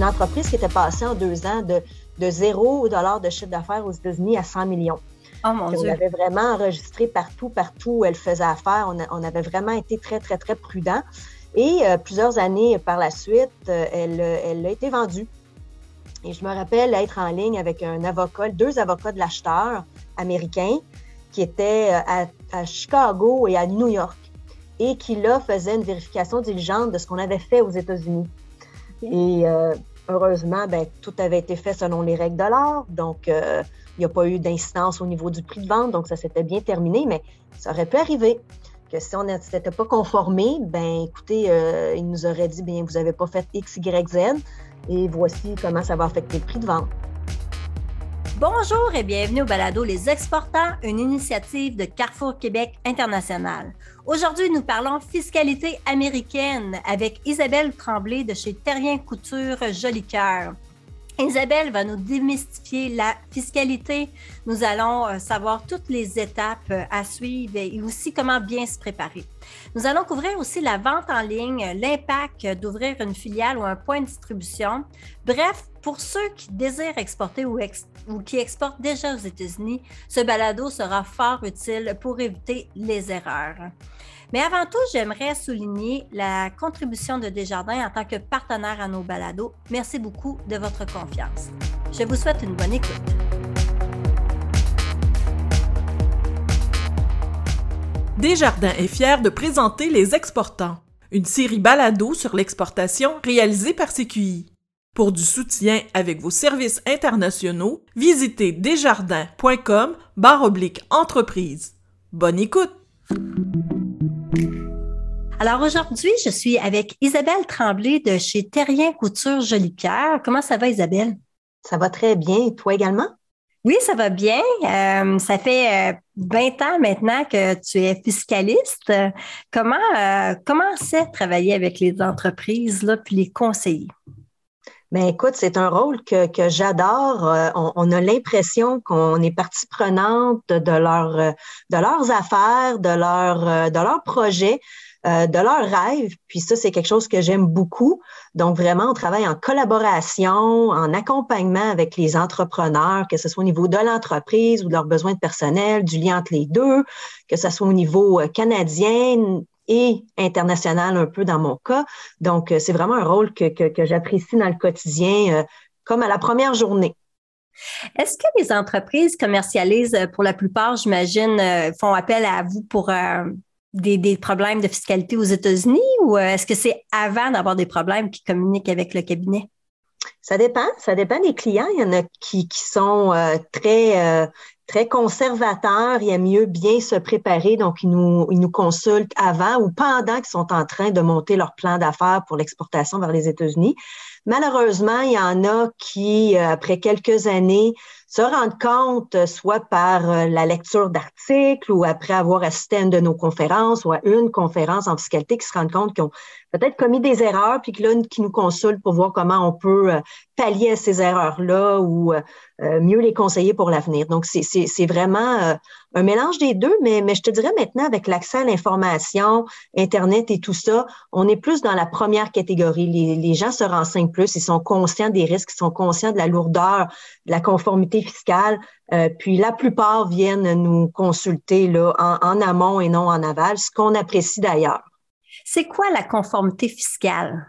une entreprise qui était passée en deux ans de, de 0 dollar de chiffre d'affaires aux États-Unis à 100 millions. Oh mon on avait vraiment enregistré partout, partout où elle faisait affaire. On, avait vraiment été très, très, très prudent. Et euh, plusieurs années par la suite, euh, elle, elle a été vendue. Et je me rappelle être en ligne avec un avocat, deux avocats de l'acheteur américain qui étaient à, à, Chicago et à New York et qui là faisait une vérification diligente de ce qu'on avait fait aux États-Unis. Et euh, heureusement, ben, tout avait été fait selon les règles de l'art. Donc, euh, il n'y a pas eu d'incidence au niveau du prix de vente. Donc, ça s'était bien terminé. Mais ça aurait pu arriver que si on n'était pas conformé, ben écoutez, euh, il nous aurait dit, bien, vous n'avez pas fait X, Y, Z. Et voici comment ça va affecter le prix de vente. Bonjour et bienvenue au balado Les Exportants, une initiative de Carrefour Québec International. Aujourd'hui, nous parlons fiscalité américaine avec Isabelle Tremblay de chez Terrien Couture Jolicoeur. Isabelle va nous démystifier la fiscalité. Nous allons euh, savoir toutes les étapes euh, à suivre et aussi comment bien se préparer. Nous allons couvrir aussi la vente en ligne, l'impact d'ouvrir une filiale ou un point de distribution. Bref, pour ceux qui désirent exporter ou, ou qui exportent déjà aux États-Unis, ce balado sera fort utile pour éviter les erreurs. Mais avant tout, j'aimerais souligner la contribution de Desjardins en tant que partenaire à nos balados. Merci beaucoup de votre confiance. Je vous souhaite une bonne écoute. Desjardins est fier de présenter Les Exportants, une série balado sur l'exportation réalisée par CQI. Pour du soutien avec vos services internationaux, visitez desjardins.com entreprise. Bonne écoute! Alors aujourd'hui, je suis avec Isabelle Tremblay de chez Terrien Couture Jolicoeur. Comment ça va, Isabelle? Ça va très bien. toi également? Oui, ça va bien. Euh, ça fait 20 euh, ans maintenant que tu es fiscaliste. Comment euh, comment c'est travailler avec les entreprises là, puis les conseiller? Ben écoute, c'est un rôle que, que j'adore. On, on, a l'impression qu'on est partie prenante de, leur, de leurs affaires, de, leur, de leurs projets. Euh, de leurs rêves. Puis ça, c'est quelque chose que j'aime beaucoup. Donc vraiment, on travaille en collaboration, en accompagnement avec les entrepreneurs, que ce soit au niveau de l'entreprise ou de leurs besoins de personnel, du lien entre les deux, que ce soit au niveau euh, canadien et international un peu dans mon cas. Donc, euh, c'est vraiment un rôle que, que, j'apprécie dans le quotidien, comme à la première journée. Est-ce que les entreprises commercialisent, pour la plupart, j'imagine, font appel à vous pour des, problèmes de fiscalité aux États-Unis ou euh, est-ce que c'est avant d'avoir des problèmes qui communiquent avec le cabinet? Ça dépend. Ça dépend des clients. Il y en a qui, qui sont euh, très, euh, très conservateurs. Il y a mieux bien se préparer. Donc, ils nous, ils nous consultent avant ou pendant qu'ils sont en train de monter leur plan d'affaires pour l'exportation vers les États-Unis. Malheureusement, il y en a qui, après quelques années, se rendre compte, euh, soit par euh, la lecture d'articles ou après avoir assisté à une de nos conférences ou à une conférence en fiscalité, qui se rendent compte qu'ils ont peut-être commis des erreurs, puis que là, qui nous consultent pour voir comment on peut euh, pallier à ces erreurs-là ou mieux les conseiller pour l'avenir. Donc, c'est vraiment un mélange des deux, mais, je te dirais maintenant, avec l'accès à l'information, Internet et tout ça, on est plus dans la première catégorie. Les, gens se renseignent plus, ils sont conscients des risques, ils sont conscients de la lourdeur, de la conformité fiscale. Euh, puis la plupart viennent nous consulter en, amont et non en aval, ce qu'on apprécie d'ailleurs. C'est quoi la conformité fiscale?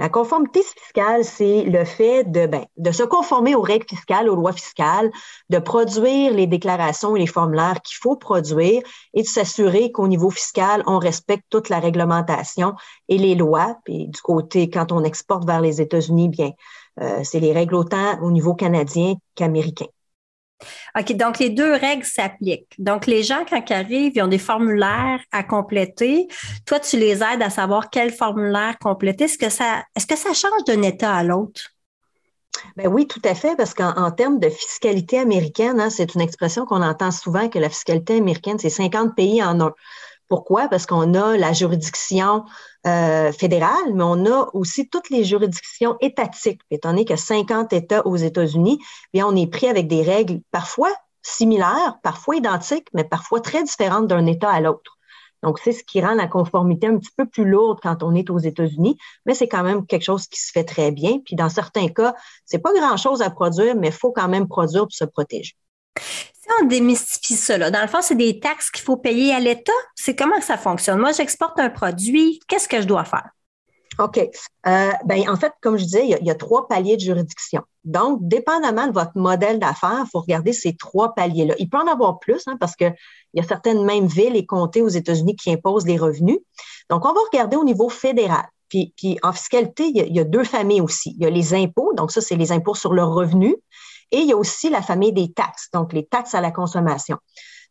La conformité fiscale, c'est le fait de, ben, de se conformer aux règles fiscales, aux lois fiscales, de produire les déclarations et les formulaires qu'il faut produire et de s'assurer qu'au niveau fiscal, on respecte toute la réglementation et les lois. Puis du côté, quand on exporte vers les États-Unis, bien, euh, c'est les règles autant au niveau canadien qu'américain. OK, donc les deux règles s'appliquent. Donc, les gens, quand ils arrivent, ils ont des formulaires à compléter. Toi, tu les aides à savoir quel formulaire compléter. Est-ce que ça, est-ce que ça change d'un État à l'autre? Ben oui, tout à fait, parce qu'en termes de fiscalité américaine, hein, c'est une expression qu'on entend souvent que la fiscalité américaine, c'est 50 pays en un. Pourquoi? Parce qu'on a la juridiction euh, fédérale, mais on a aussi toutes les juridictions étatiques. étant donné a 50 États aux États-Unis, bien, on est pris avec des règles parfois similaires, parfois identiques, mais parfois très différentes d'un État à l'autre. Donc, c'est ce qui rend la conformité un petit peu plus lourde quand on est aux États-Unis, mais c'est quand même quelque chose qui se fait très bien. Puis, dans certains cas, c'est pas grand-chose à produire, mais il faut quand même produire pour se protéger. On démystifie ça, dans le fond, c'est des taxes qu'il faut payer à l'État. C'est comment ça fonctionne? Moi, j'exporte un produit. Qu'est-ce que je dois faire? OK. Euh, ben, en fait, comme je disais, il y, a, trois paliers de juridiction. Donc, dépendamment de votre modèle d'affaires, il faut regarder ces trois paliers-là. Il peut en avoir plus, hein, parce qu'il y a certaines mêmes villes et comtés aux États-Unis qui imposent les revenus. Donc, on va regarder au niveau fédéral. Puis, puis en fiscalité, il y, a, il y, a, deux familles aussi. Il y a les impôts, donc ça, c'est les impôts sur le revenu. Et il y a aussi la famille des taxes, donc les taxes à la consommation.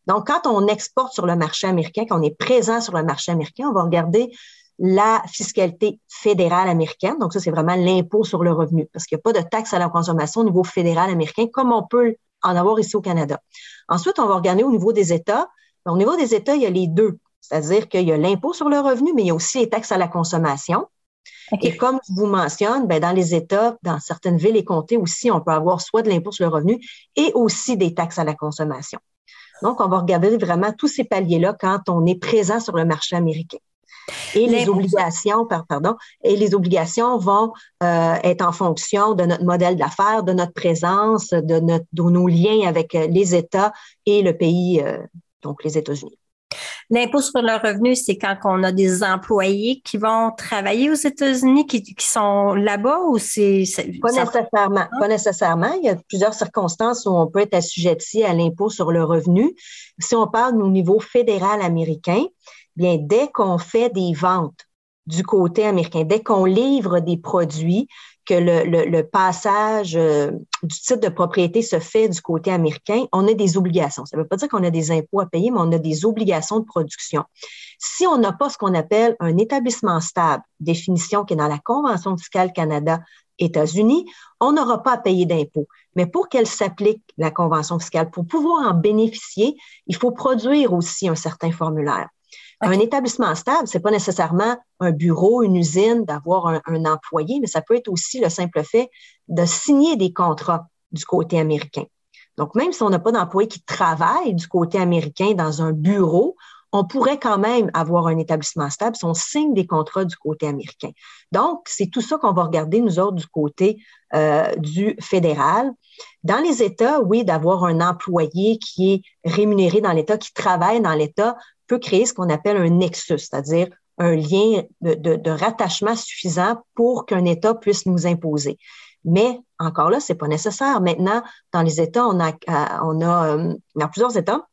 Donc, quand on exporte sur le marché américain, quand on est présent sur le marché américain, on va regarder la fiscalité fédérale américaine. Donc, ça, c'est vraiment l'impôt sur le revenu, parce qu'il n'y a pas de taxe à la consommation au niveau fédéral américain, comme on peut en avoir ici au Canada. Ensuite, on va regarder au niveau des États. Au niveau des États, il y a les deux. C'est-à-dire qu'il y a l'impôt sur le revenu, mais il y a aussi les taxes à la consommation. Et comme je vous mentionne, ben, dans les États, dans certaines villes et comtés aussi, on peut avoir soit de l'impôt sur le revenu et aussi des taxes à la consommation. Donc, on va regarder vraiment tous ces paliers-là quand on est présent sur le marché américain. Et les obligations, pardon, et les obligations vont euh, être en fonction de notre modèle d'affaires, de notre présence, de, notre, de nos liens avec euh, les États et le pays, euh, donc les États-Unis. L'impôt sur le revenu, c'est quand on a des employés qui vont travailler aux États-Unis, qui, sont là-bas ou c'est... Pas nécessairement. Pas nécessairement. Il y a plusieurs circonstances où on peut être assujetti à l'impôt sur le revenu. Si on parle au niveau fédéral américain, bien, dès qu'on fait des ventes du côté américain, dès qu'on livre des produits, que le, passage euh, du titre de propriété se fait du côté américain, on a des obligations. Ça ne veut pas dire qu'on a des impôts à payer, mais on a des obligations de production. Si on n'a pas ce qu'on appelle un établissement stable, définition qui est dans la Convention fiscale Canada États-Unis, on n'aura pas à payer d'impôts. Mais pour qu'elle s'applique, la Convention fiscale, pour pouvoir en bénéficier, il faut produire aussi un certain formulaire. Un établissement stable, c'est pas nécessairement un bureau, une usine, d'avoir un, employé, mais ça peut être aussi le simple fait de signer des contrats du côté américain. Donc, même si on n'a pas d'employé qui travaille du côté américain dans un bureau, on pourrait quand même avoir un établissement stable si on signe des contrats du côté américain. Donc, c'est tout ça qu'on va regarder, nous autres, du côté euh, du fédéral. Dans les États, oui, d'avoir un employé qui est rémunéré dans l'État, qui travaille dans l'État, peut créer ce qu'on appelle un nexus, c'est-à-dire un lien de, rattachement suffisant pour qu'un État puisse nous imposer. Mais encore là, c'est pas nécessaire. Maintenant, dans les États, on a, on a euh, dans plusieurs États,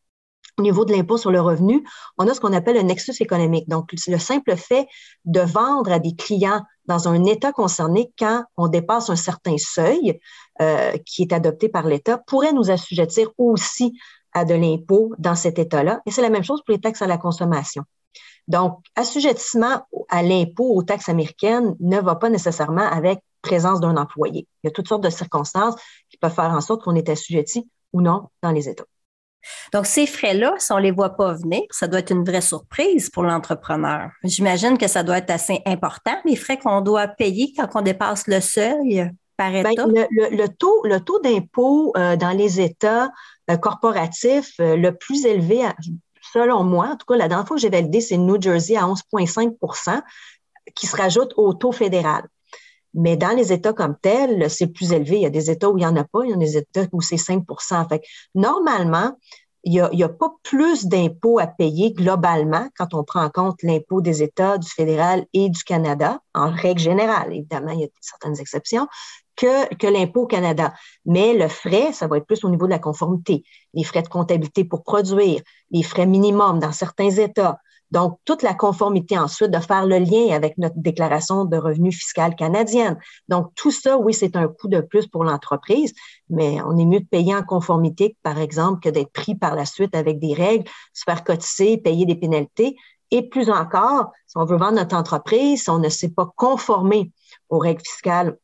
au niveau de l'impôt sur le revenu, on a ce qu'on appelle un nexus économique. Donc, le simple fait de vendre à des clients dans un État concerné quand on dépasse un certain seuil euh, qui est adopté par l'État pourrait nous assujettir aussi à de l'impôt dans cet État-là. Et c'est la même chose pour les taxes à la consommation. Donc, assujettissement à l'impôt aux taxes américaines ne va pas nécessairement avec présence d'un employé. Il y a toutes sortes de circonstances qui peuvent faire en sorte qu'on est assujetti ou non dans les États. Donc, ces frais-là, si on ne les voit pas venir, ça doit être une vraie surprise pour l'entrepreneur. J'imagine que ça doit être assez important, les frais qu'on doit payer quand on dépasse le seuil par ben, État. le, taux, le taux d'impôt euh, dans les États euh, corporatif euh, le plus élevé, selon moi, en tout cas, la dernière fois que j'ai validé, c'est New Jersey à 11,5% qui se rajoute au taux fédéral. Mais dans les États comme tels, c'est plus élevé. Il y a des États où il n'y en a pas, il y a des États où c'est 5% fait Normalement, il n'y a, pas plus d'impôts à payer globalement quand on prend en compte l'impôt des États, du fédéral et du Canada, en règle générale. Évidemment, il y a certaines exceptions, que, que l'impôt au Canada. Mais le frais, ça va être plus au niveau de la conformité, les frais de comptabilité pour produire, les frais minimums dans certains États. Donc, toute la conformité ensuite de faire le lien avec notre déclaration de revenus fiscale canadienne. Donc, tout ça, oui, c'est un coût de plus pour l'entreprise, mais on est mieux de payer en conformité, par exemple, que d'être pris par la suite avec des règles, se faire cotiser, payer des pénalités. Et plus encore, si on veut vendre notre entreprise, si on ne s'est pas conformé aux règles fiscales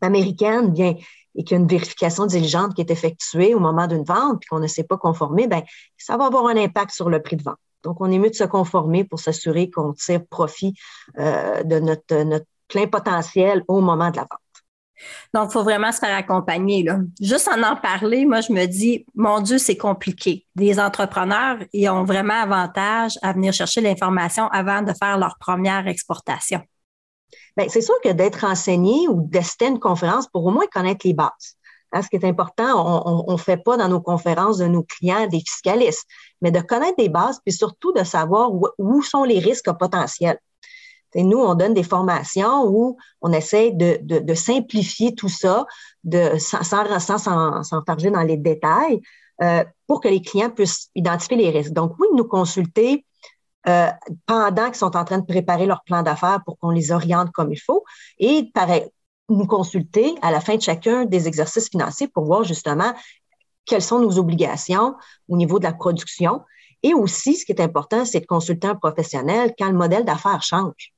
américaine, bien, et qu'il y a une vérification diligente qui est effectuée au moment d'une vente, puis qu'on ne s'est pas conformé, ben ça va avoir un impact sur le prix de vente. Donc, on est mieux de se conformer pour s'assurer qu'on tire profit euh, de notre, notre plein potentiel au moment de la vente. Donc, il faut vraiment se faire accompagner. Là. Juste en en parler, moi, je me dis, mon Dieu, c'est compliqué. Les entrepreneurs, ils ont vraiment avantage à venir chercher l'information avant de faire leur première exportation. Bien, c'est sûr que d'être enseigné ou d'assister à une conférence pour au moins connaître les bases. Hein, ce qui est important, on ne fait pas dans nos conférences de nos clients des fiscalistes, mais de connaître des bases, puis surtout de savoir où, sont les risques potentiels. Nous, on donne des formations où on essaie de, simplifier tout ça, sans s'enfarger dans les détails, euh, pour que les clients puissent identifier les risques. Donc, oui, nous consulter euh, pendant qu'ils sont en train de préparer leur plan d'affaires pour qu'on les oriente comme il faut. Et pareil, nous consulter à la fin de chacun des exercices financiers pour voir justement quelles sont nos obligations au niveau de la production. Et aussi, ce qui est important, c'est de consulter un professionnel quand le modèle d'affaires change.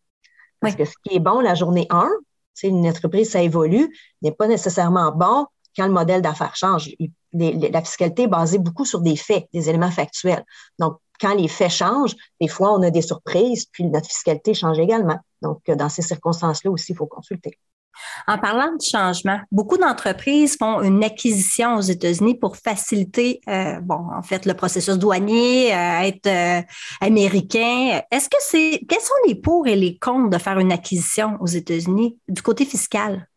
Parce que ce qui est bon la journée 1, c'est une entreprise, ça évolue, n'est pas nécessairement bon quand le modèle d'affaires change. la fiscalité est basée beaucoup sur des faits, des éléments factuels. Donc, quand les faits changent, des fois, on a des surprises, puis notre fiscalité change également. Donc, dans ces circonstances-là aussi, il faut consulter. En parlant de changement, beaucoup d'entreprises font une acquisition aux États-Unis pour faciliter, euh, bon, en fait, le processus douanier, euh, être euh, américain. Est-ce que c'est, quels sont les pour et les contre de faire une acquisition aux États-Unis du côté fiscal?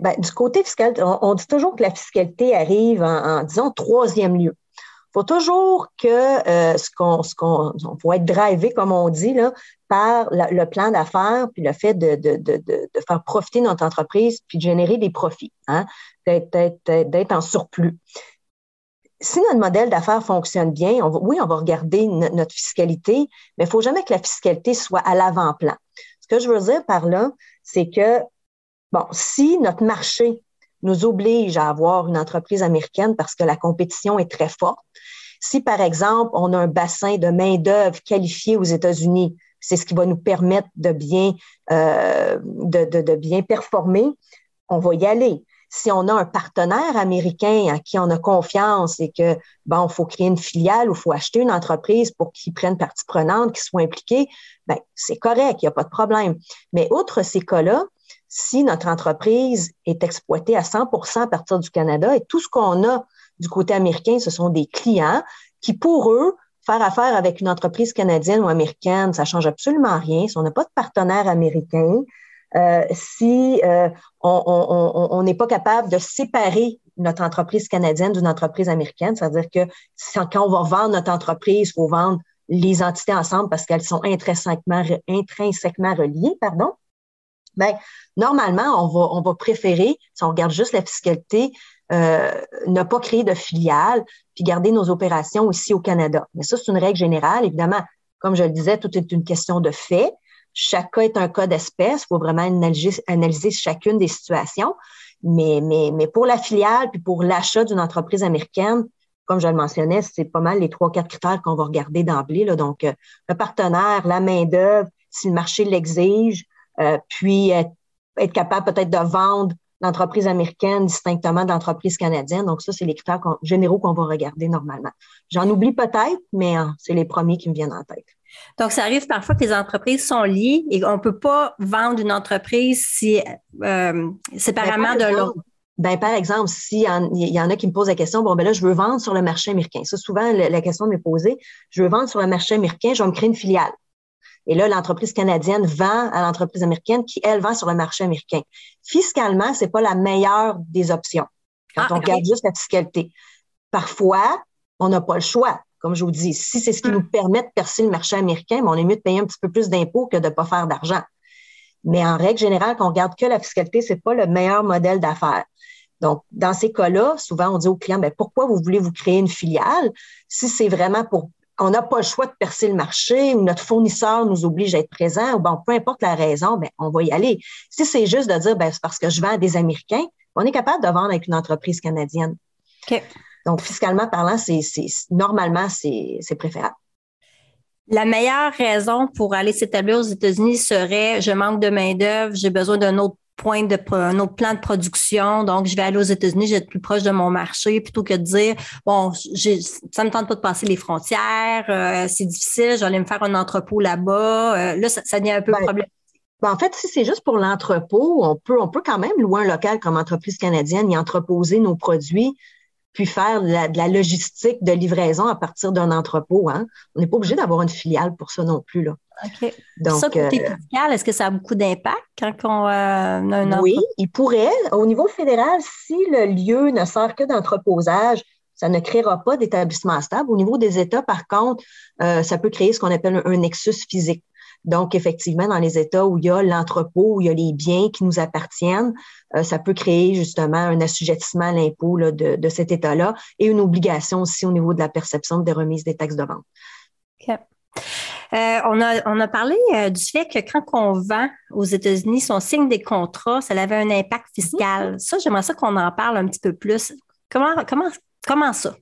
Ben, du côté fiscal, on, dit toujours que la fiscalité arrive en disons, troisième lieu faut toujours que ce qu'on, ce qu'on, on faut être drivé, comme on dit, là, par le plan d'affaires, puis le fait de, de, de, de, faire profiter notre entreprise, puis de générer des profits, hein, d'être, en surplus. Si notre modèle d'affaires fonctionne bien, oui, on va regarder notre fiscalité, mais il faut jamais que la fiscalité soit à l'avant-plan. Ce que je veux dire par là, c'est que, bon, si notre marché nous oblige à avoir une entreprise américaine parce que la compétition est très forte. Si, par exemple, on a un bassin de main-d'œuvre qualifié aux États-Unis, c'est ce qui va nous permettre de bien, euh, de, bien performer, on va y aller. Si on a un partenaire américain à qui on a confiance et que, bon, il faut créer une filiale ou il faut acheter une entreprise pour qu'ils prennent partie prenante, qu'ils soient impliqués, ben, c'est correct, il n'y a pas de problème. Mais outre ces cas-là, si notre entreprise est exploitée à 100% à partir du Canada et tout ce qu'on a du côté américain, ce sont des clients qui, pour eux, faire affaire avec une entreprise canadienne ou américaine, ça change absolument rien. Si on n'a pas de partenaire américain, euh, si euh, on n'est pas capable de séparer notre entreprise canadienne d'une entreprise américaine, c'est-à-dire que quand on va vendre notre entreprise, il faut vendre les entités ensemble parce qu'elles sont intrinsèquement, intrinsèquement reliées, pardon. Ben, normalement, on va, on va préférer, si on regarde juste la fiscalité, euh, ne pas créer de filiales, puis garder nos opérations ici au Canada. Mais ça, c'est une règle générale. Évidemment, comme je le disais, tout est une question de fait. Chaque cas est un cas d'espèce. Il faut vraiment analyser, chacune des situations. Mais, mais, mais pour la filiale, puis pour l'achat d'une entreprise américaine, comme je le mentionnais, c'est pas mal les trois, quatre critères qu'on va regarder d'emblée. Donc, euh, le partenaire, la main-d'œuvre, si le marché l'exige, euh, puis être, capable peut-être de vendre l'entreprise américaine distinctement de l'entreprise canadienne. Donc, ça, c'est les critères généraux qu'on va regarder normalement. J'en oublie peut-être, mais euh, c'est les premiers qui me viennent en tête. Donc, ça arrive parfois que les entreprises sont liées et on ne peut pas vendre une entreprise si, euh, séparément ben, de l'autre. Ben, par exemple, s'il y, y, en a qui me posent la question, bon, ben là, je veux vendre sur le marché américain. Ça, souvent, la question m'est posée. Je veux vendre sur le marché américain, je vais me créer une filiale. Et là, l'entreprise canadienne vend à l'entreprise américaine qui, elle, vend sur le marché américain. Fiscalement, c'est pas la meilleure des options quand ah, on regarde juste la fiscalité. Parfois, on n'a pas le choix. Comme je vous dis, si c'est ce qui hmm. nous permet de percer le marché américain, ben, on est mieux de payer un petit peu plus d'impôts que de ne pas faire d'argent. Mais en règle générale, quand on regarde que la fiscalité, c'est pas le meilleur modèle d'affaires. Donc, dans ces cas-là, souvent, on dit aux clients, ben, pourquoi vous voulez vous créer une filiale si c'est vraiment pour on n'a pas le choix de percer le marché ou notre fournisseur nous oblige à être présent, ou bon, peu importe la raison, ben, on va y aller. Si c'est juste de dire, ben, c'est parce que je vends à des Américains, on est capable de vendre avec une entreprise canadienne. Donc, fiscalement parlant, c'est, normalement, c'est, préférable. La meilleure raison pour aller s'établir aux États-Unis serait je manque de main-d'œuvre, j'ai besoin d'un autre point de un autre plan de production. Donc, je vais aller aux États-Unis, je vais être plus proche de mon marché plutôt que de dire bon, ça me tente pas de passer les frontières, euh, c'est difficile, je vais aller me faire un entrepôt là-bas. Euh, là, ça, devient un peu ben, problématique. Ben, en fait, si c'est juste pour l'entrepôt, on peut, on peut quand même louer un local comme entreprise canadienne y entreposer nos produits puis faire de la, logistique de livraison à partir d'un entrepôt. Hein. On n'est pas obligé d'avoir une filiale pour ça non plus. Là. OK. Donc, ça, côté euh, fiscal, est-ce que ça a beaucoup d'impact quand on euh, a un Oui, il pourrait. Au niveau fédéral, si le lieu ne sert que d'entreposage, ça ne créera pas d'établissement stable. Au niveau des États, par contre, euh, ça peut créer ce qu'on appelle un nexus physique. Donc, effectivement, dans les États où il y a l'entrepôt, où il y a les biens qui nous appartiennent, euh, ça peut créer justement un assujettissement à l'impôt de, cet État-là et une obligation aussi au niveau de la perception des remises des taxes de vente. OK. Euh, on, a, on a parlé euh, du fait que quand on vend aux États-Unis, si on signe des contrats, ça avait un impact fiscal. Ça, j'aimerais ça qu'on en parle un petit peu plus. Comment, comment, comment ça?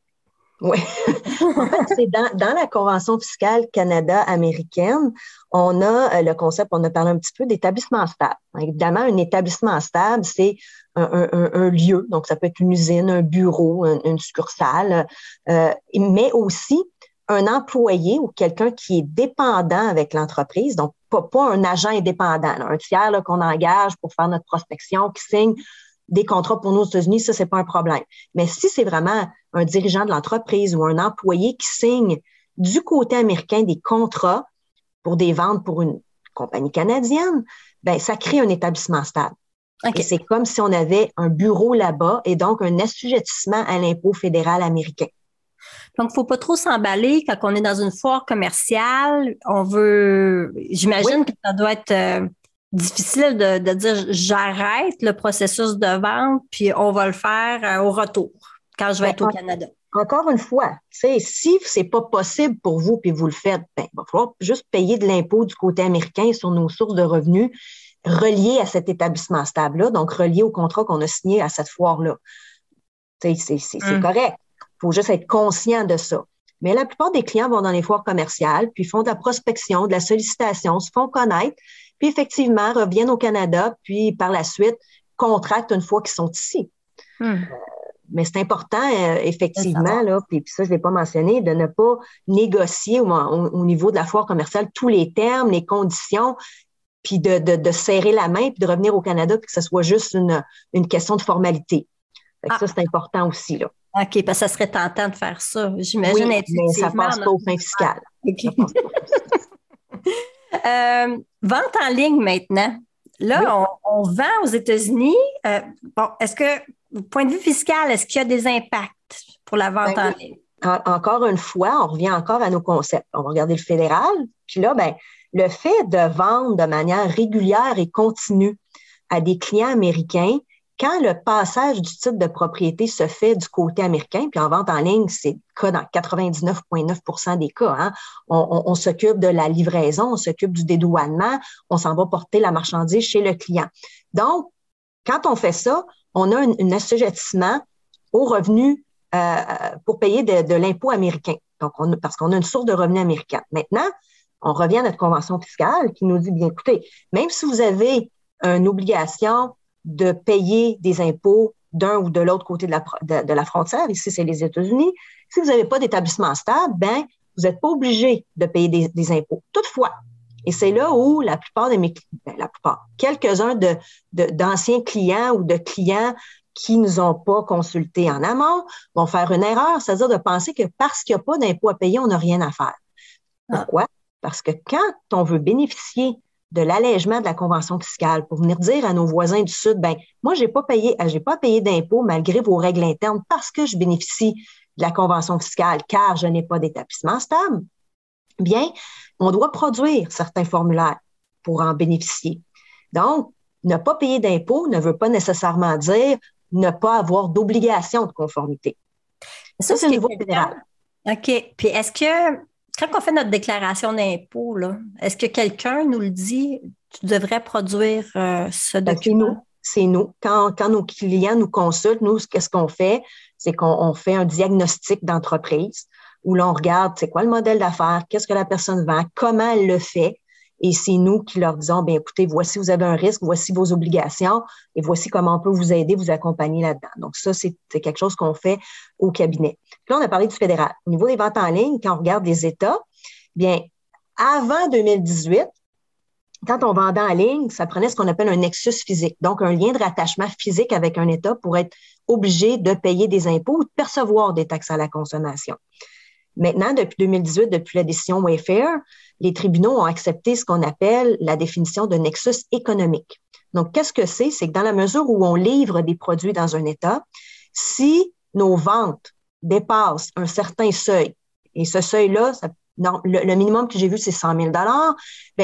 Oui. en fait, c'est dans, dans, la Convention fiscale Canada-américaine, on a euh, le concept, on a parlé un petit peu d'établissement stable. Évidemment, un établissement stable, c'est un, un, un, lieu, donc ça peut être une usine, un bureau, une, succursale, euh, mais aussi un employé ou quelqu'un qui est dépendant avec l'entreprise, donc pas, pas un agent indépendant, un tiers qu'on engage pour faire notre prospection, qui signe des contrats pour nous aux États-Unis, ça, c'est pas un problème. Mais si c'est vraiment un dirigeant de l'entreprise ou un employé qui signe du côté américain des contrats pour des ventes pour une compagnie canadienne, ben ça crée un établissement stable. Et c'est comme si on avait un bureau là-bas et donc un assujettissement à l'impôt fédéral américain. Donc, il ne faut pas trop s'emballer quand on est dans une foire commerciale. On veut, j'imagine que ça doit être euh, difficile de, de dire j'arrête le processus de vente, puis on va le faire euh, au retour quand je vais être au Canada. Encore une fois, si c'est pas possible pour vous puis vous le faites, ben, il va falloir juste payer de l'impôt du côté américain sur nos sources de revenus reliées à cet établissement stable-là, donc reliées au contrat qu'on a signé à cette foire-là. C'est hum. correct. Il faut juste être conscient de ça. Mais la plupart des clients vont dans les foires commerciales, puis font de la prospection, de la sollicitation, se font connaître, puis effectivement reviennent au Canada, puis par la suite contractent une fois qu'ils sont ici. Hmm. Euh, mais c'est important, euh, effectivement, là, puis, ça, je ne l'ai pas mentionné, de ne pas négocier au, niveau de la foire commerciale tous les termes, les conditions, puis de, de, serrer la main, puis de revenir au Canada, puis que ce soit juste une, une question de formalité. Ah. Ça, c'est important aussi. Là. OK, parce que ça serait tentant de faire ça. J'imagine oui, mais ça passe pas au fin fiscal. Euh, vente en ligne maintenant. Là, on, vend aux États-Unis. Euh, bon, est-ce que, du point de vue fiscal, est-ce qu'il y a des impacts pour la vente ben en ligne? encore une fois, on revient encore à nos concepts. On va regarder le fédéral. Puis là, ben, le fait de vendre de manière régulière et continue à des clients américains, quand le passage du titre de propriété se fait du côté américain, puis en vente en ligne, c'est le cas dans 99,9% des cas. Hein, on, s'occupe de la livraison, on s'occupe du dédouanement, on s'en va porter la marchandise chez le client. Donc, quand on fait ça, on a un, assujettissement aux revenus euh, pour payer de, l'impôt américain. Donc, on, parce qu'on a une source de revenus américains. Maintenant, on revient à notre convention fiscale qui nous dit, bien écoutez, même si vous avez une obligation de payer des impôts d'un ou de l'autre côté de la, de, la, frontière. Ici, c'est les États-Unis. Si vous n'avez pas d'établissement stable, ben, vous n'êtes pas obligé de payer des, impôts. Toutefois, et c'est là où la plupart de mes ben, la plupart, quelques-uns de, d'anciens clients ou de clients qui ne nous ont pas consultés en amont vont faire une erreur, c'est-à-dire de penser que parce qu'il n'y a pas d'impôt à payer, on n'a rien à faire. Ah. Pourquoi? Parce que quand on veut bénéficier de l'allègement de la convention fiscale pour venir dire à nos voisins du Sud, ben moi, j'ai pas payé, euh, j'ai pas payé d'impôts malgré vos règles internes parce que je bénéficie de la convention fiscale car je n'ai pas d'établissement stable. Bien, on doit produire certains formulaires pour en bénéficier. Donc, ne pas payer d'impôts ne veut pas nécessairement dire ne pas avoir d'obligation de conformité. Ça, c'est au niveau fédéral. OK. Puis est-ce que quand on fait notre déclaration d'impôt, est-ce que quelqu'un nous le dit, tu devrais produire euh, ce ben, document? C'est nous. Quand, quand, nos clients nous consultent, nous, qu'est-ce qu'on fait? C'est qu'on fait un diagnostic d'entreprise où l'on regarde c'est quoi le modèle d'affaires, qu'est-ce que la personne vend, comment elle le fait. Et c'est nous qui leur disons, bien écoutez, voici, vous avez un risque, voici vos obligations et voici comment on peut vous aider, vous accompagner là-dedans. Donc ça, c'est quelque chose qu'on fait au cabinet. là, on a parlé du fédéral. Au niveau des ventes en ligne, quand on regarde les États, bien, avant 2018, quand on vendait en ligne, ça prenait ce qu'on appelle un nexus physique, donc un lien de rattachement physique avec un État pour être obligé de payer des impôts ou de percevoir des taxes à la consommation. Maintenant, depuis 2018, depuis la décision Wayfair, les tribunaux ont accepté ce qu'on appelle la définition de nexus économique. Donc, qu'est-ce que c'est? C'est que dans la mesure où on livre des produits dans un État, si nos ventes dépassent un certain seuil, et ce seuil-là, le, minimum que j'ai vu, c'est 100 000 bien,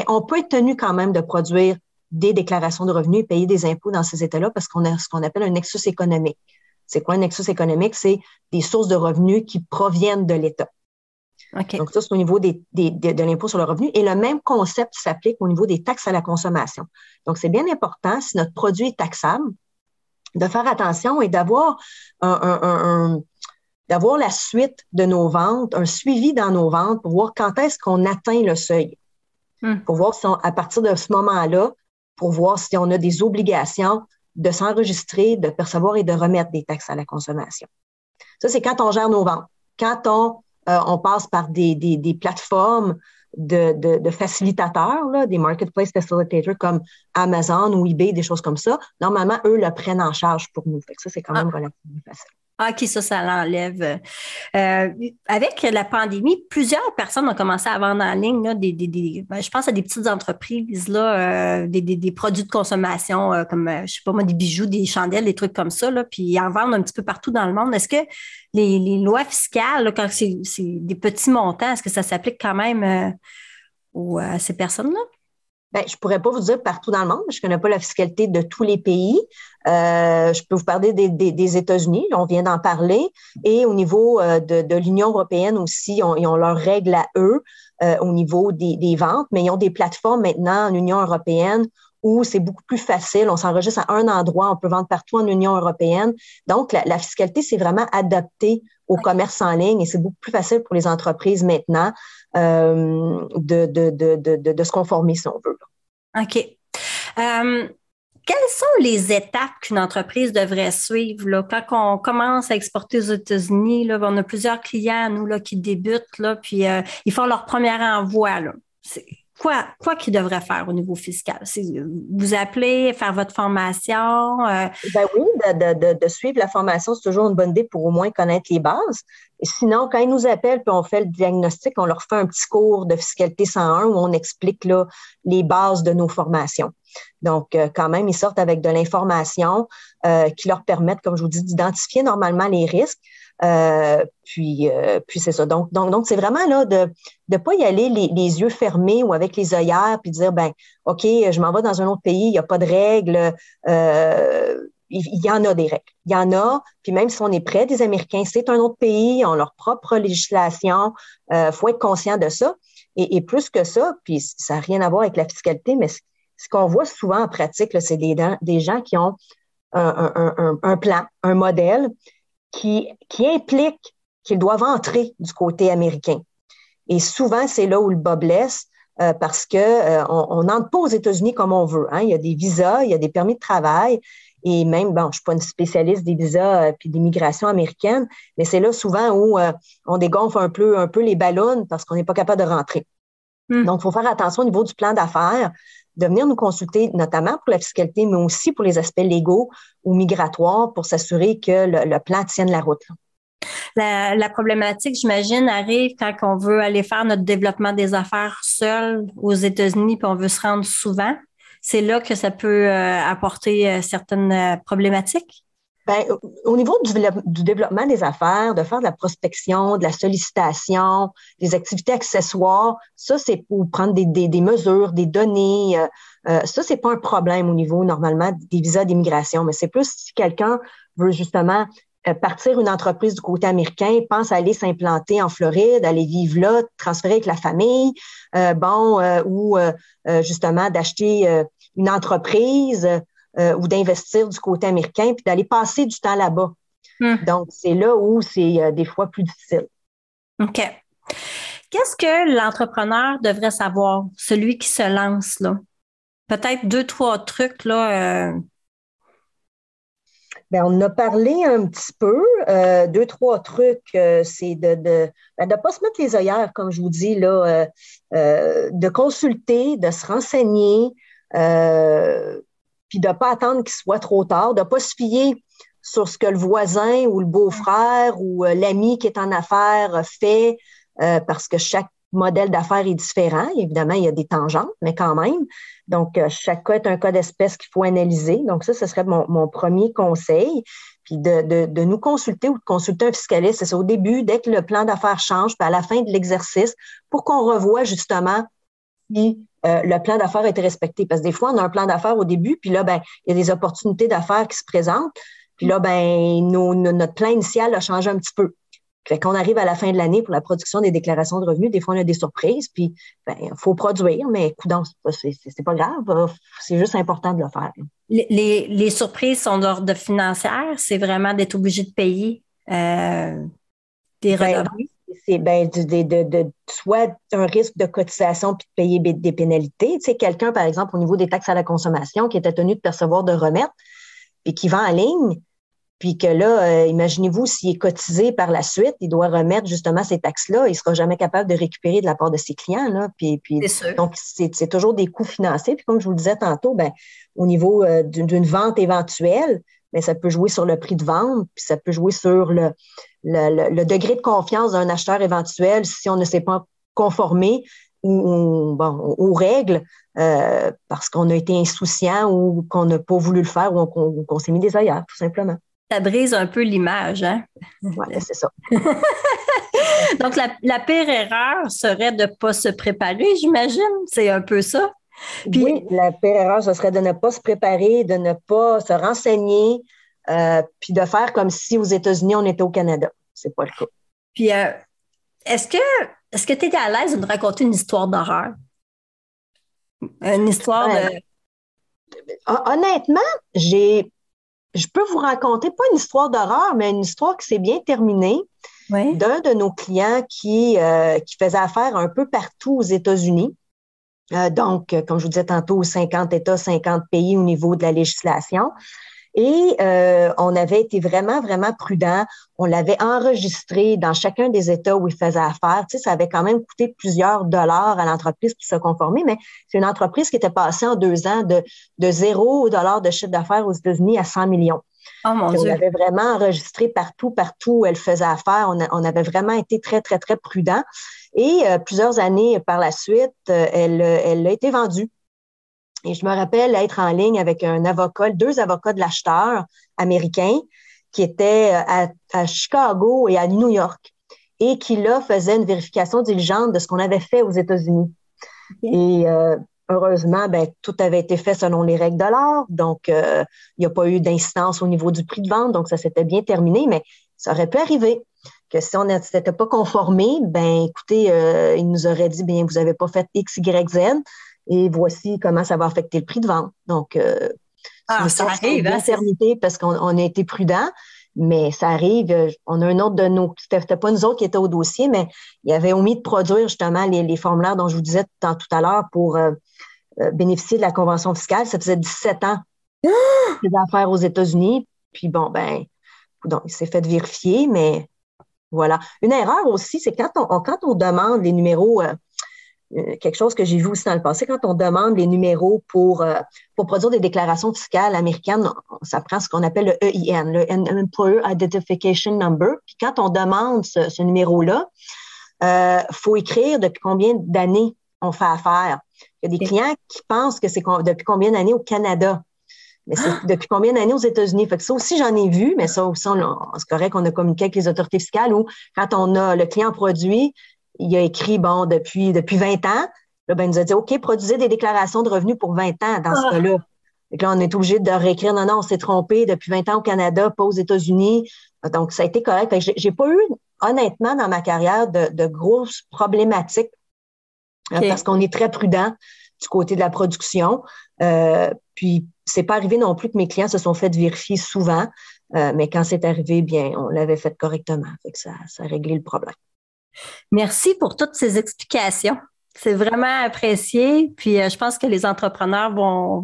on peut être tenu quand même de produire des déclarations de revenus et payer des impôts dans ces États-là parce qu'on a ce qu'on appelle un nexus économique. C'est quoi un nexus économique? C'est des sources de revenus qui proviennent de l'État. Donc, ça, c'est au niveau des, de l'impôt sur le revenu. Et le même concept s'applique au niveau des taxes à la consommation. Donc, c'est bien important, si notre produit est taxable, de faire attention et d'avoir un, d'avoir la suite de nos ventes, un suivi dans nos ventes pour voir quand est-ce qu'on atteint le seuil. Hmm. Pour voir si à partir de ce moment-là, pour voir si on a des obligations de s'enregistrer, de percevoir et de remettre des taxes à la consommation. Ça, c'est quand on gère nos ventes. Quand on euh, on passe par des, des, plateformes de, de, facilitateurs, là, des marketplace facilitators comme Amazon ou eBay, des choses comme ça. Normalement, eux le prennent en charge pour nous. Fait ça, c'est quand même ah. relativement facile. Ah, OK, ça, ça l'enlève. Euh, avec la pandémie, plusieurs personnes ont commencé à vendre en ligne là, des, des, des ben, je pense à des petites entreprises, là, euh, des, des, produits de consommation euh, comme, je sais pas moi, des bijoux, des chandelles, des trucs comme ça, là, puis ils en vendent un petit peu partout dans le monde. Est-ce que les, les, lois fiscales, quand c'est des petits montants, est-ce que ça s'applique quand même aux, à ces personnes-là? Ben, je pourrais pas vous dire partout dans le monde, je connais pas la fiscalité de tous les pays. Euh, je peux vous parler des, des, États-Unis, on vient d'en parler, et au niveau euh, de, de l'Union européenne aussi, ils ont leurs règles à eux euh, au niveau des, des, ventes, mais ils ont des plateformes maintenant en Union européenne où c'est beaucoup plus facile. On s'enregistre à un endroit, on peut vendre partout en Union européenne. Donc, la, la fiscalité, c'est vraiment adapté au commerce en ligne et c'est beaucoup plus facile pour les entreprises maintenant euh, de, de, de, de, se conformer, si on veut. OK. Euh, quelles sont les étapes qu'une entreprise devrait suivre là, quand on commence à exporter aux États-Unis? On a plusieurs clients, nous, là, qui débutent, là, puis euh, ils font leur premier envoi. Là quoi, quoi qu'ils devraient faire au niveau fiscal? Vous appelez, faire votre formation? Euh... Ben oui, de, de, de, suivre la formation, c'est toujours une bonne idée pour au moins connaître les bases. Sinon, quand ils nous appellent puis on fait le diagnostic, on leur fait un petit cours de fiscalité 101 où on explique là, les bases de nos formations. Donc, euh, quand même, ils sortent avec de l'information euh, qui leur permettent, comme je vous dis, d'identifier normalement les risques. Euh, puis, euh, puis c'est ça. Donc, donc, donc, c'est vraiment là de ne pas y aller les, les, yeux fermés ou avec les œillères puis dire ben, ok, je m'en vais dans un autre pays, il n'y a pas de règles. Euh, il y en a des règles. Il y en a, puis même si on est près des Américains, c'est un autre pays, ils ont leur propre législation. Il faut être conscient de ça. Et, plus que ça, puis ça n'a rien à voir avec la fiscalité, mais ce qu'on voit souvent en pratique, c'est des, des gens qui ont un, un, un, plan, un modèle, qui, qui implique qu'ils doivent entrer du côté américain. Et souvent, c'est là où le bas blesse. Euh, parce que euh, n'entre pas aux États-Unis comme on veut. Hein. Il y a des visas, il y a des permis de travail, et même, bon, je suis pas une spécialiste des visas euh, puis d'immigration américaine, mais c'est là souvent où on dégonfle un peu, un peu les ballons parce qu'on n'est pas capable de rentrer. Hmm. Donc, il faut faire attention au niveau du plan d'affaires de venir nous consulter, notamment pour la fiscalité, mais aussi pour les aspects légaux ou migratoires pour s'assurer que le, plan tienne la route. La, problématique, j'imagine, arrive quand on veut aller faire notre développement des affaires seul aux États-Unis, puis on veut se rendre souvent. C'est là que ça peut euh, apporter euh, certaines euh, problématiques? Ben, au niveau du, développement des affaires, de faire de la prospection, de la sollicitation, des activités accessoires, ça, c'est pour prendre des, des, des, mesures, des données. Euh, euh, ça, c'est pas un problème au niveau, normalement, des visas d'immigration, mais c'est plus si quelqu'un veut justement euh, partir une entreprise du côté américain, pense à aller s'implanter en Floride, aller vivre là, transférer avec la famille, euh, bon, ou justement d'acheter une entreprise euh, ou d'investir du côté américain, puis d'aller passer du temps là-bas. Hmm. Donc, c'est là où c'est euh, des fois plus difficile. OK. Qu'est-ce que l'entrepreneur devrait savoir, celui qui se lance là? Peut-être deux, trois trucs là. Euh... Bien, on a parlé un petit peu. Euh, deux, trois trucs, euh, c'est de ne ben, pas se mettre les œillères, comme je vous dis, là, euh, de consulter, de se renseigner, puis de ne pas attendre qu'il soit trop tard, de ne pas se fier sur ce que le voisin ou le beau-frère ou l'ami qui est en affaires fait, parce que chaque modèle d'affaires est différent. Évidemment, il y a des tangentes, mais quand même. Donc, euh, chaque cas est un cas d'espèce qu'il faut analyser. Donc, ça, ce serait mon, premier conseil. Puis de, nous consulter ou de consulter un fiscaliste, c'est au début, dès que le plan d'affaires change, puis à la fin de l'exercice, pour qu'on revoie justement si euh, le plan d'affaires a été respecté. Parce que des fois, on a un plan d'affaires au début, puis là, ben, il y a des opportunités d'affaires qui se présentent. Puis là, ben, notre plan initial a changé un petit peu. Fait qu'on arrive à la fin de l'année pour la production des déclarations de revenus, des fois on a des surprises, puis ben faut produire, mais c'est, c'est pas grave, c'est juste important de le faire. Les, les, surprises sont d'ordre financière, c'est vraiment d'être obligé de payer euh, des ben redevances. C'est ben, de, de, soit un risque de cotisation puis de payer des pénalités. Tu sais, quelqu'un, par exemple, au niveau des taxes à la consommation, qui était tenu de percevoir de remettre, puis qui vend en ligne, puis que là, euh, imaginez-vous, s'il est cotisé par la suite, il doit remettre justement ces taxes-là, il ne sera jamais capable de récupérer de la part de ses clients. Là. Puis, puis, donc, c'est toujours des coûts financiers. Puis comme je vous le disais tantôt, ben, au niveau euh, d'une vente éventuelle, ben, ça peut jouer sur le prix de vente, puis ça peut jouer sur le, le, degré de confiance d'un acheteur éventuel si on ne s'est pas conformé ou, bon, aux règles euh, parce qu'on a été insouciant ou qu'on n'a pas voulu le faire ou qu'on s'est mis des ailleurs, tout simplement ça brise un peu l'image. Hein? Oui, c'est ça. Donc, la, pire erreur serait de ne pas se préparer, j'imagine. C'est un peu ça. Oui, la pire erreur, ce serait de ne pas se préparer, de ne pas se renseigner, euh, puis de faire comme si aux États-Unis, on était au Canada. C'est pas le cas. Puis, euh, est-ce que est-ce que tu étais à l'aise de nous raconter une histoire d'horreur? Une histoire de. Honnêtement, j'ai je peux vous raconter, pas une histoire d'horreur, mais une histoire qui s'est bien terminée d'un de nos clients qui, euh, qui faisait affaire un peu partout aux États-Unis. Euh, donc, comme je vous disais tantôt, 50 États, 50 pays au niveau de la législation. Et euh, on avait été vraiment, vraiment prudent. On l'avait enregistré dans chacun des États où il faisait affaire. Tu sais, ça avait quand même coûté plusieurs dollars à l'entreprise pour se conformer, mais c'est une entreprise qui était passée en deux ans de, de zéro dollar de chiffre d'affaires aux États-Unis à 100 millions. Oh mon Dieu. On l'avait vraiment enregistré partout, partout où elle faisait affaire. On, on avait vraiment été très, très, très prudent. Et euh, plusieurs années par la suite, euh, elle, elle a été vendue et je me rappelle être en ligne avec un avocat, deux avocats de l'acheteur américain qui étaient euh, à, Chicago et à New York et qui là faisaient une vérification diligente de ce qu'on avait fait aux États-Unis. Et euh, heureusement, ben, tout avait été fait selon les règles de l'art, donc euh, il n'y a pas eu d'incidence au niveau du prix de vente, donc ça s'était bien terminé, mais ça aurait pu arriver que si on ne s'était pas conformé, ben écoutez, il nous aurait dit, bien, vous n'avez pas fait X, Y, Z, et voici comment ça va affecter le prix de vente. Donc, euh, ah, ça arrive. Hein, parce qu'on a été prudent, mais ça arrive. Euh, on a un autre de nos, c'était pas nous autres qui étaient au dossier, mais il avait omis de produire justement les, formulaires dont je vous disais tout, tout à l'heure pour euh, bénéficier de la convention fiscale. Ça faisait 17 ans des affaires aux États-Unis. Puis bon, ben, donc, il s'est fait vérifier, mais voilà. Une erreur aussi, c'est quand on, quand on demande les numéros euh, quelque chose que j'ai vu aussi dans le passé, quand on demande les numéros pour, euh, pour produire des déclarations fiscales américaines, ça prend ce qu'on appelle le EIN, le Employer Identification Number. Puis quand on demande ce, numéro-là, il euh, faut écrire depuis combien d'années on fait affaire. Il y a des clients qui pensent que c'est depuis combien d'années au Canada? Mais c'est ah! depuis combien d'années aux États-Unis? Fait que ça aussi, j'en ai vu, mais ça aussi, c'est correct qu'on a communiqué avec les autorités fiscales où quand on a le client produit, il a écrit, bon, depuis, depuis 20 ans. Là, ben, il nous a dit, OK, produisez des déclarations de revenus pour 20 ans dans ce ah. cas-là. là, on est obligé de réécrire, non, non, on s'est trompé depuis 20 ans au Canada, pas aux États-Unis. Donc, ça a été correct. J'ai pas eu, honnêtement, dans ma carrière, de, grosses problématiques hein, parce qu'on est très prudent du côté de la production. Euh, puis, c'est pas arrivé non plus que mes clients se sont fait vérifier souvent, euh, mais quand c'est arrivé, bien, on l'avait fait correctement. Fait que ça, ça a réglé le problème. Merci pour toutes ces explications. C'est vraiment apprécié. Puis euh, je pense que les entrepreneurs vont,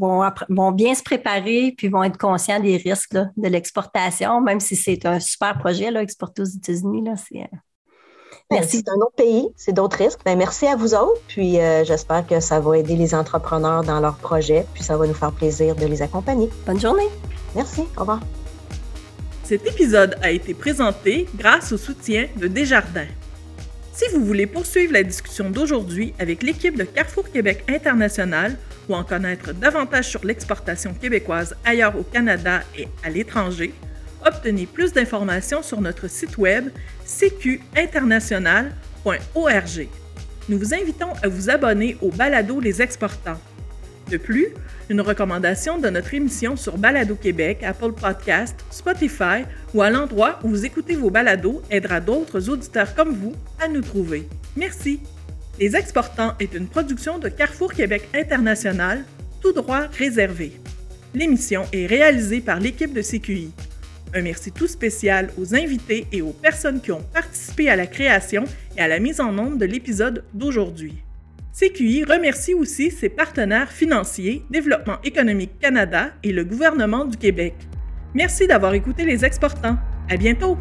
vont, bien se préparer puis vont être conscients des risques de l'exportation, même si c'est un super projet, là, exporter aux États-Unis. C'est, euh, ben, merci. C'est un autre pays, c'est d'autres risques. Ben, merci à vous autres. Puis euh, j'espère que ça va aider les entrepreneurs dans leurs projets. Puis ça va nous faire plaisir de les accompagner. Bonne journée. Merci. Au revoir. Cet épisode a été présenté grâce au soutien de Desjardins. Si vous voulez poursuivre la discussion d'aujourd'hui avec l'équipe de Carrefour Québec International ou en connaître davantage sur l'exportation québécoise ailleurs au Canada et à l'étranger, obtenez plus d'informations sur notre site web cqinternational.org. Nous vous invitons à vous abonner au balado Les Exportants. De plus, une recommandation de notre émission sur Balado Québec, Apple Podcast, Spotify ou à l'endroit où vous écoutez vos balados aidera d'autres auditeurs comme vous à nous trouver. Merci. Les Exportants est une production de Carrefour Québec International, tout droit réservé. L'émission est réalisée par l'équipe de CQI. Un merci tout spécial aux invités et aux personnes qui ont participé à la création et à la mise en ombre de l'épisode d'aujourd'hui. CQI remercie aussi ses partenaires financiers, Développement économique Canada et le gouvernement du Québec. Merci d'avoir écouté les exportants. À bientôt!